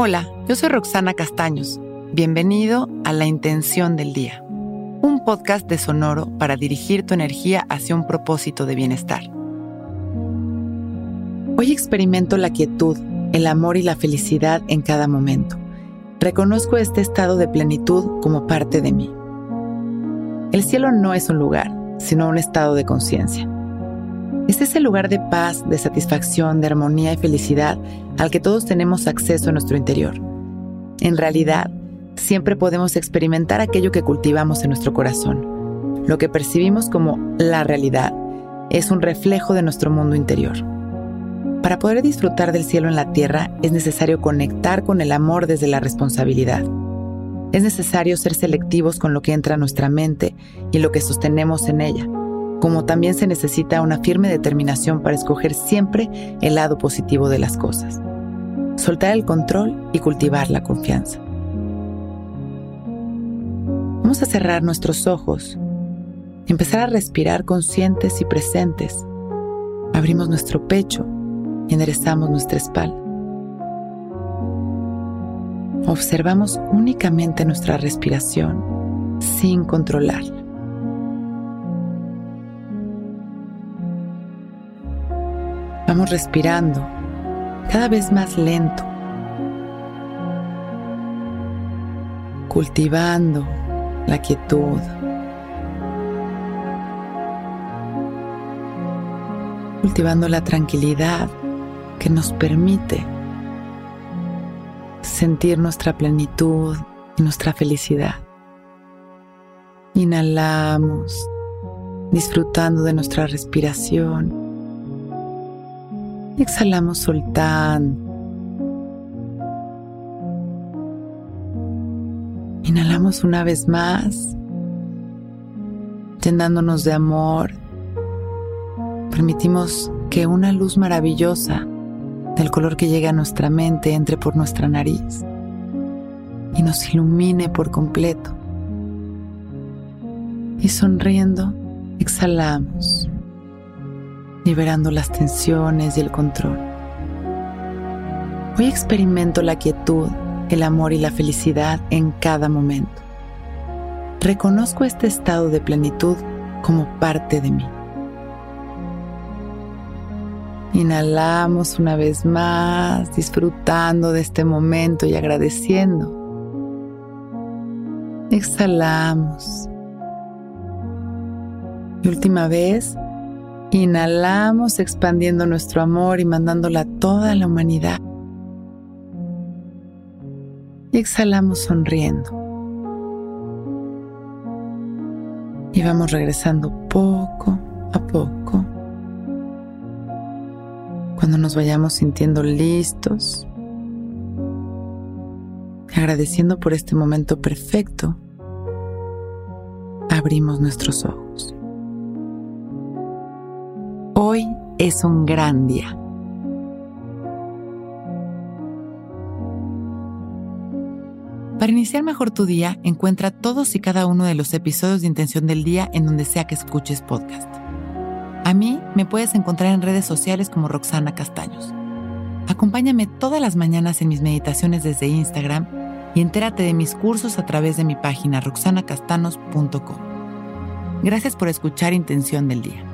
Hola, yo soy Roxana Castaños. Bienvenido a La Intención del Día, un podcast de Sonoro para dirigir tu energía hacia un propósito de bienestar. Hoy experimento la quietud, el amor y la felicidad en cada momento. Reconozco este estado de plenitud como parte de mí. El cielo no es un lugar, sino un estado de conciencia. Es ese lugar de paz, de satisfacción, de armonía y felicidad al que todos tenemos acceso en nuestro interior. En realidad, siempre podemos experimentar aquello que cultivamos en nuestro corazón. Lo que percibimos como la realidad es un reflejo de nuestro mundo interior. Para poder disfrutar del cielo en la tierra es necesario conectar con el amor desde la responsabilidad. Es necesario ser selectivos con lo que entra a nuestra mente y lo que sostenemos en ella como también se necesita una firme determinación para escoger siempre el lado positivo de las cosas, soltar el control y cultivar la confianza. Vamos a cerrar nuestros ojos, empezar a respirar conscientes y presentes. Abrimos nuestro pecho y enderezamos nuestra espalda. Observamos únicamente nuestra respiración sin controlarla. Respirando cada vez más lento, cultivando la quietud. Cultivando la tranquilidad que nos permite sentir nuestra plenitud y nuestra felicidad. Inhalamos, disfrutando de nuestra respiración exhalamos soltando. Inhalamos una vez más, llenándonos de amor. Permitimos que una luz maravillosa del color que llega a nuestra mente entre por nuestra nariz y nos ilumine por completo. Y sonriendo, exhalamos liberando las tensiones y el control. Hoy experimento la quietud, el amor y la felicidad en cada momento. Reconozco este estado de plenitud como parte de mí. Inhalamos una vez más, disfrutando de este momento y agradeciendo. Exhalamos. Y última vez, Inhalamos expandiendo nuestro amor y mandándola a toda la humanidad. Y exhalamos sonriendo. Y vamos regresando poco a poco. Cuando nos vayamos sintiendo listos, agradeciendo por este momento perfecto, abrimos nuestros ojos. Hoy es un gran día. Para iniciar mejor tu día, encuentra todos y cada uno de los episodios de Intención del Día en donde sea que escuches podcast. A mí me puedes encontrar en redes sociales como Roxana Castaños. Acompáñame todas las mañanas en mis meditaciones desde Instagram y entérate de mis cursos a través de mi página roxanacastanos.com. Gracias por escuchar Intención del Día.